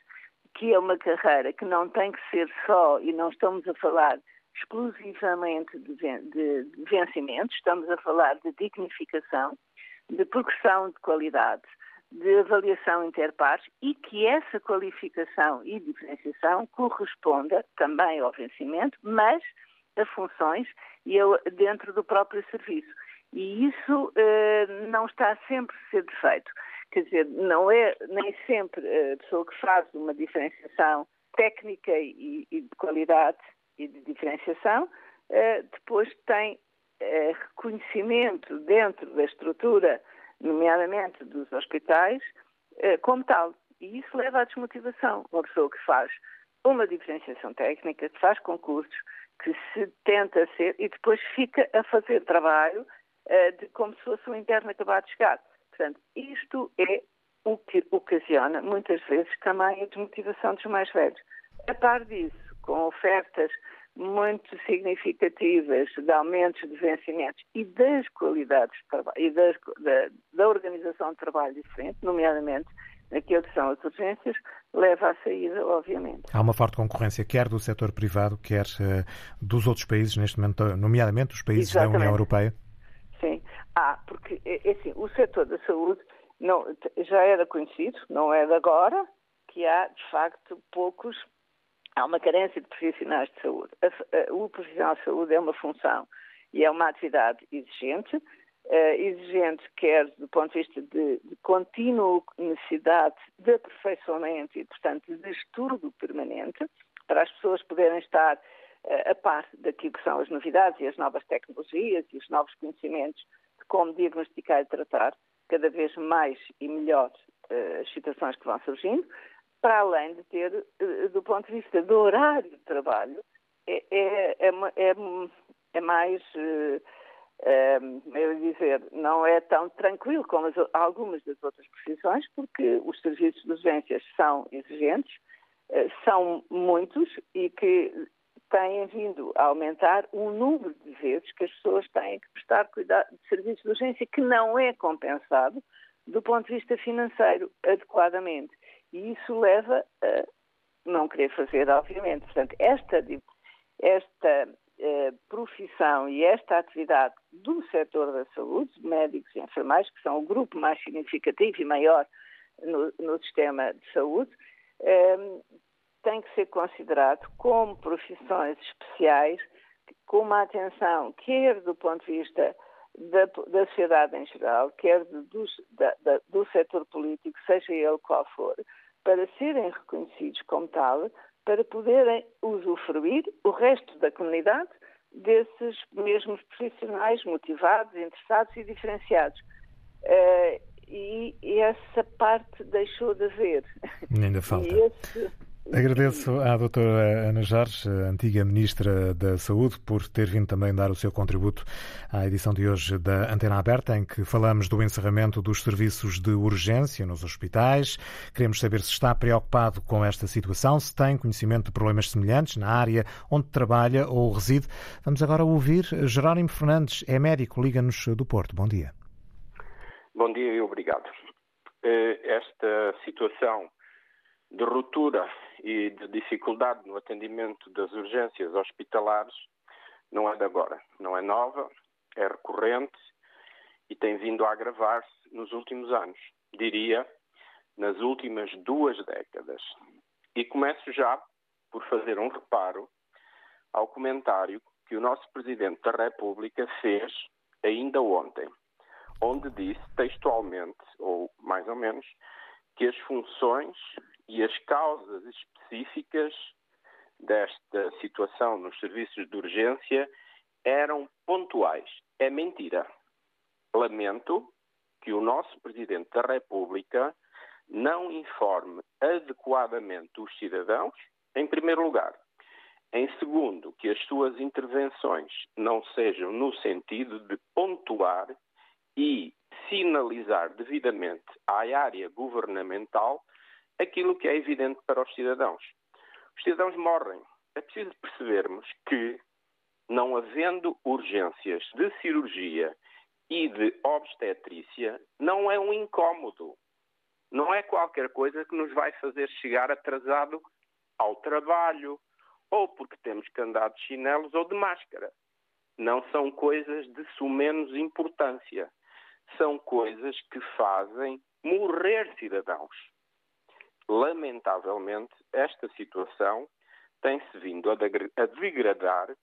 que é uma carreira que não tem que ser só, e não estamos a falar exclusivamente de, de, de vencimento, estamos a falar de dignificação, de progressão de qualidade, de avaliação interpares e que essa qualificação e diferenciação corresponda também ao vencimento, mas a funções e dentro do próprio serviço. E isso eh, não está sempre a ser feito. Quer dizer, não é nem sempre a pessoa que faz uma diferenciação técnica e, e de qualidade e de diferenciação, eh, depois tem eh, reconhecimento dentro da estrutura, nomeadamente dos hospitais, como tal. E isso leva à desmotivação. Uma pessoa que faz uma diferenciação técnica, que faz concursos, que se tenta ser e depois fica a fazer trabalho de como se fosse um interno acabado de chegar. Portanto, isto é o que ocasiona, muitas vezes, também a desmotivação dos mais velhos. A par disso, com ofertas muito significativas de aumentos de vencimentos e das qualidades de trabalho e das, da, da, organização de trabalho diferente, nomeadamente naquilo que são as urgências, leva à saída, obviamente. Há uma forte concorrência, quer do setor privado, quer uh, dos outros países, neste momento, nomeadamente os países Exatamente. da União Europeia? Sim, há, porque é, é assim, o setor da saúde não, já era conhecido, não é de agora, que há, de facto, poucos. Há uma carência de profissionais de saúde. O profissional de saúde é uma função e é uma atividade exigente, uh, exigente quer do ponto de vista de, de contínuo necessidade de aperfeiçoamento e, portanto, de estudo permanente, para as pessoas poderem estar uh, a par daquilo que são as novidades e as novas tecnologias e os novos conhecimentos de como diagnosticar e tratar cada vez mais e melhor uh, as situações que vão surgindo, para além de ter, uh, do ponto de vista do horário de trabalho, é, é, é, é, é mais, eu dizer, não é tão tranquilo como as, algumas das outras profissões, porque os serviços de urgências são exigentes, são muitos e que têm vindo a aumentar o número de vezes que as pessoas têm que prestar cuidado de serviços de urgência que não é compensado do ponto de vista financeiro adequadamente. E isso leva a não querer fazer, obviamente. Portanto, esta, esta eh, profissão e esta atividade do setor da saúde, médicos e enfermeiros, que são o grupo mais significativo e maior no, no sistema de saúde, eh, tem que ser considerado como profissões especiais, com uma atenção, quer do ponto de vista da, da sociedade em geral, quer do, da, da, do setor político, seja ele qual for, para serem reconhecidos como tal, para poderem usufruir o resto da comunidade desses mesmos profissionais motivados, interessados e diferenciados. Uh, e, essa parte deixou de haver. Ainda falta. Esse, Agradeço à doutora Ana Jorge, antiga Ministra da Saúde, por ter vindo também dar o seu contributo à edição de hoje da Antena Aberta, em que falamos do encerramento dos serviços de urgência nos hospitais. Queremos saber se está preocupado com esta situação, se tem conhecimento de problemas semelhantes na área onde trabalha ou reside. Vamos agora ouvir Jerónimo Fernandes, é médico, liga-nos do Porto. Bom dia. Bom dia e obrigado. Eh, esta situação de ruptura e de dificuldade no atendimento das urgências hospitalares não é de agora, não é nova, é recorrente e tem vindo a agravar-se nos últimos anos, diria nas últimas duas décadas. E começo já por fazer um reparo ao comentário que o nosso Presidente da República fez ainda ontem, onde disse textualmente, ou mais ou menos, que as funções e as causas específicas desta situação nos serviços de urgência eram pontuais. É mentira. Lamento que o nosso Presidente da República não informe adequadamente os cidadãos, em primeiro lugar. Em segundo, que as suas intervenções não sejam no sentido de pontuar e sinalizar devidamente à área governamental aquilo que é evidente para os cidadãos. Os cidadãos morrem. É preciso percebermos que, não havendo urgências de cirurgia e de obstetrícia, não é um incómodo. Não é qualquer coisa que nos vai fazer chegar atrasado ao trabalho ou porque temos que andar de chinelos ou de máscara. Não são coisas de sumenos importância. São coisas que fazem morrer cidadãos. Lamentavelmente, esta situação tem-se vindo a degradar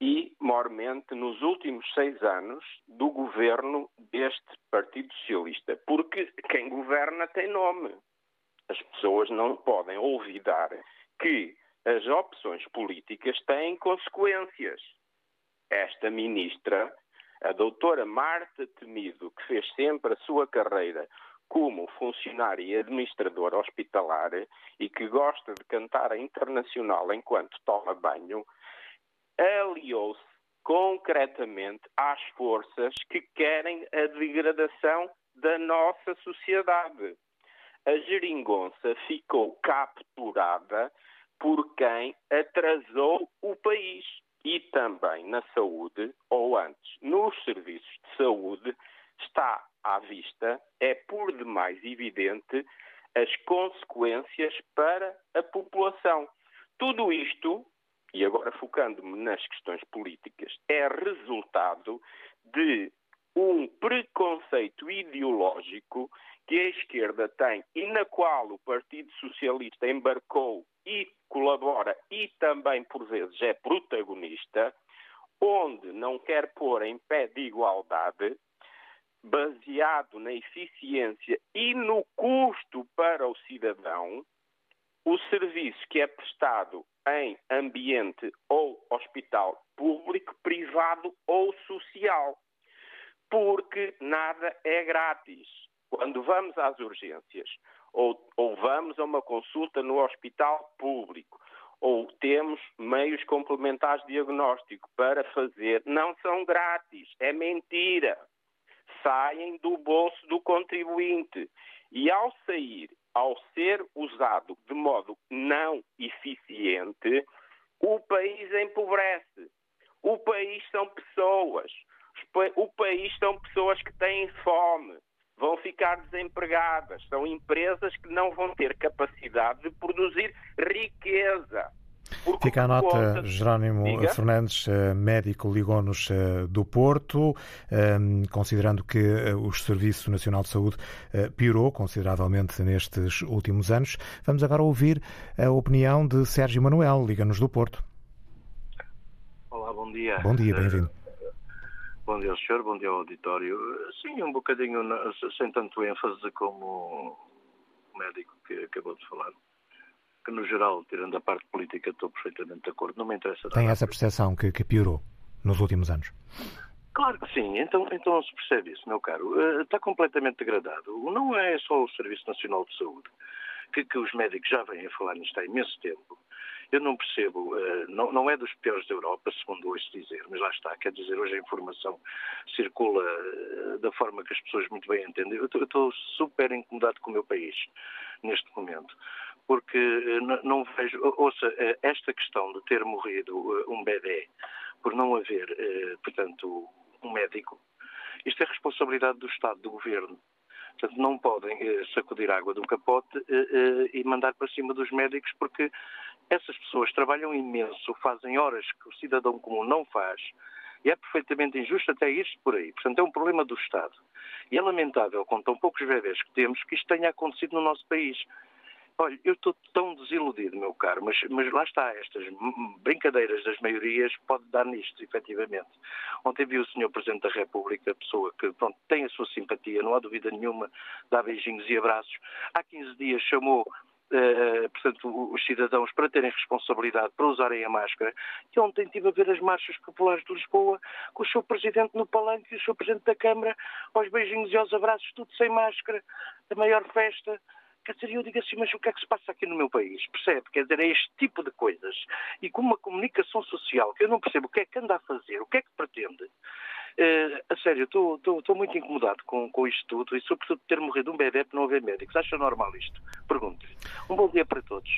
e, mormente, nos últimos seis anos do governo deste Partido Socialista. Porque quem governa tem nome. As pessoas não podem olvidar que as opções políticas têm consequências. Esta ministra, a doutora Marta Temido, que fez sempre a sua carreira como funcionária e administradora hospitalar e que gosta de cantar a internacional enquanto toma banho, aliou-se concretamente às forças que querem a degradação da nossa sociedade. A geringonça ficou capturada por quem atrasou o país e também na saúde, ou antes, nos serviços de saúde, está à vista, é por demais evidente as consequências para a população. Tudo isto, e agora focando-me nas questões políticas, é resultado de um preconceito ideológico que a esquerda tem e na qual o Partido Socialista embarcou e colabora e também, por vezes, é protagonista, onde não quer pôr em pé de igualdade baseado na eficiência e no custo para o cidadão, o serviço que é prestado em ambiente ou hospital público, privado ou social. Porque nada é grátis. Quando vamos às urgências ou, ou vamos a uma consulta no hospital público ou temos meios complementares de diagnóstico para fazer, não são grátis. É mentira saem do bolso do contribuinte. E ao sair, ao ser usado de modo não eficiente, o país empobrece. O país são pessoas. O país são pessoas que têm fome, vão ficar desempregadas, são empresas que não vão ter capacidade de produzir riqueza. Fica a nota, Jerónimo Diga. Fernandes, eh, médico ligou-nos eh, do Porto, eh, considerando que o Serviço Nacional de Saúde piorou consideravelmente nestes últimos anos. Vamos agora ouvir a opinião de Sérgio Manuel, liga-nos do Porto. Olá, bom dia. Bom dia, bem-vindo. Bom dia senhor, bom dia ao auditório. Sim, um bocadinho sem tanto ênfase como o médico que acabou de falar que no geral, tirando a parte política, estou perfeitamente de acordo. Não me interessa Tem essa percepção que, que piorou nos últimos anos? Claro que sim, então, então se percebe isso, meu caro. Uh, está completamente degradado. Não é só o Serviço Nacional de Saúde, que, que os médicos já vêm a falar nisto há imenso tempo. Eu não percebo, uh, não, não, é dos piores da Europa, segundo ouço dizer, mas lá está, quer dizer, hoje a informação circula uh, da forma que as pessoas muito bem entendem. Eu estou super incomodado com o meu país neste momento porque eh, não vejo, ouça, eh, esta questão de ter morrido eh, um bebê por não haver, portanto, um médico, isto é responsabilidade do Estado, do Governo. Portanto, não podem sacudir água do capote e mandar para cima dos médicos, porque essas pessoas trabalham imenso, fazem horas que o cidadão comum não faz, e é perfeitamente injusto até isto por aí. Portanto, é um problema do Estado. E é lamentável, com tão poucos bebés que temos, que isto tenha acontecido no nosso país. Olha, eu estou tão desiludido, meu caro, mas, mas lá está, estas brincadeiras das maiorias pode dar nisto, efetivamente. Ontem vi o Sr. Presidente da República, pessoa que pronto, tem a sua simpatia, não há dúvida nenhuma, dá beijinhos e abraços. Há 15 dias chamou Uh, portanto, os cidadãos para terem responsabilidade, para usarem a máscara. E ontem estive a ver as marchas populares de Lisboa, com o seu Presidente no palanque e o seu Presidente da Câmara, aos beijinhos e aos abraços, tudo sem máscara, a maior festa. Quer dizer, eu digo assim, mas o que é que se passa aqui no meu país? Percebe? Quer dizer, é este tipo de coisas. E com uma comunicação social que eu não percebo o que é que anda a fazer, o que é que pretende. Uh, a sério, estou muito incomodado com, com isto tudo e, sobretudo, ter morrido um bebê por não haver médicos. Acha normal isto? Pergunto. Um bom dia para todos.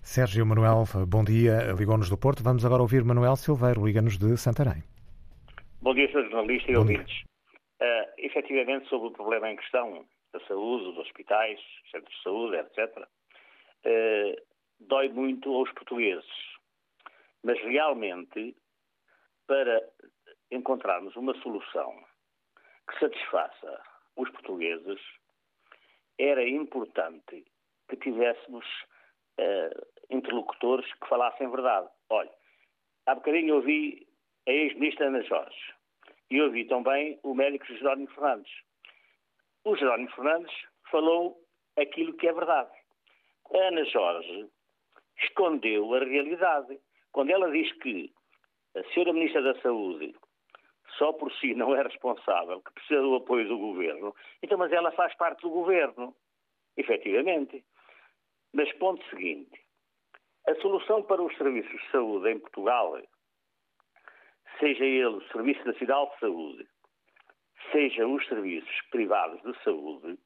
Sérgio Manuel, bom dia. Ligou-nos do Porto. Vamos agora ouvir Manuel Silveiro, liga-nos de Santarém. Bom dia, Sr. Jornalista e ouvintes. Uh, efetivamente, sobre o problema em questão, da saúde, dos hospitais, centros de saúde, etc., eh, dói muito aos portugueses. Mas realmente, para encontrarmos uma solução que satisfaça os portugueses, era importante que tivéssemos uh, interlocutores que falassem verdade. Olha, há bocadinho ouvi a ex-ministra Ana Jorge e ouvi também o médico Jerónimo Fernandes. O Jerónimo Fernandes falou aquilo que é verdade. A Ana Jorge escondeu a realidade. Quando ela diz que a senhora Ministra da Saúde só por si não é responsável, que precisa do apoio do governo, então, mas ela faz parte do governo, efetivamente. Mas ponto seguinte, a solução para os serviços de saúde em Portugal, seja ele o Serviço Nacional de Saúde, seja os serviços privados de saúde,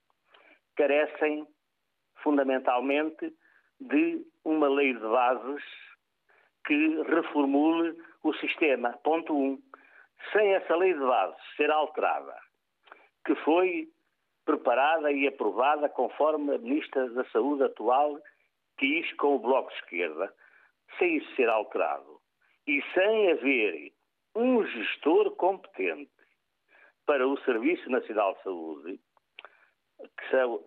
carecem fundamentalmente de uma lei de bases que reformule o sistema. Ponto 1. Um. Sem essa lei de bases ser alterada, que foi preparada e aprovada conforme a Ministra da Saúde atual quis com o Bloco de Esquerda, sem isso ser alterado e sem haver um gestor competente para o Serviço Nacional de Saúde,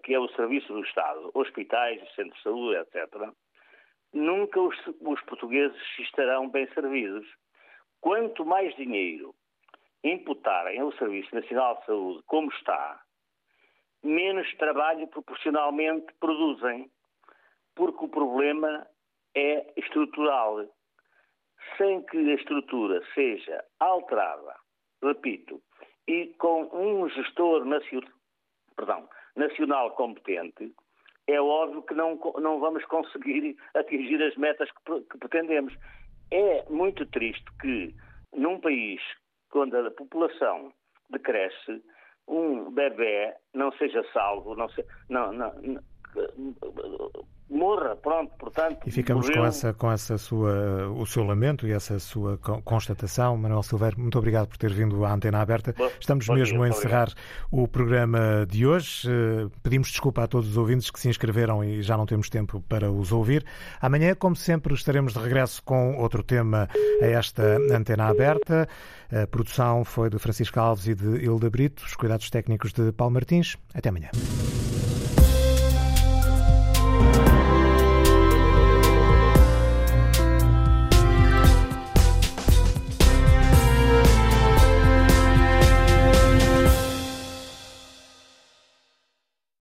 que é o Serviço do Estado, hospitais, centros de saúde, etc., nunca os, os portugueses estarão bem servidos. Quanto mais dinheiro imputarem ao Serviço Nacional de Saúde como está, menos trabalho proporcionalmente produzem, porque o problema é estrutural. Sem que a estrutura seja alterada, repito, e com um gestor nacional, perdão, nacional competente, é óbvio que não, não vamos conseguir atingir as metas que, que pretendemos. É muito triste que, num país quando a população decresce, um bebê não seja salvo, não, se, não, não morra, pronto, portanto. E ficamos morreu. com, essa, com essa sua, o seu lamento e essa sua constatação. Manuel Silveiro, muito obrigado por ter vindo à antena aberta. Bom, Estamos bom mesmo dia, a encerrar o programa de hoje. Eh, pedimos desculpa a todos os ouvintes que se inscreveram e já não temos tempo para os ouvir. Amanhã, como sempre, estaremos de regresso com outro tema a esta antena aberta. A produção foi de Francisco Alves e de Hilda Brito, os cuidados técnicos de Paulo Martins. Até amanhã.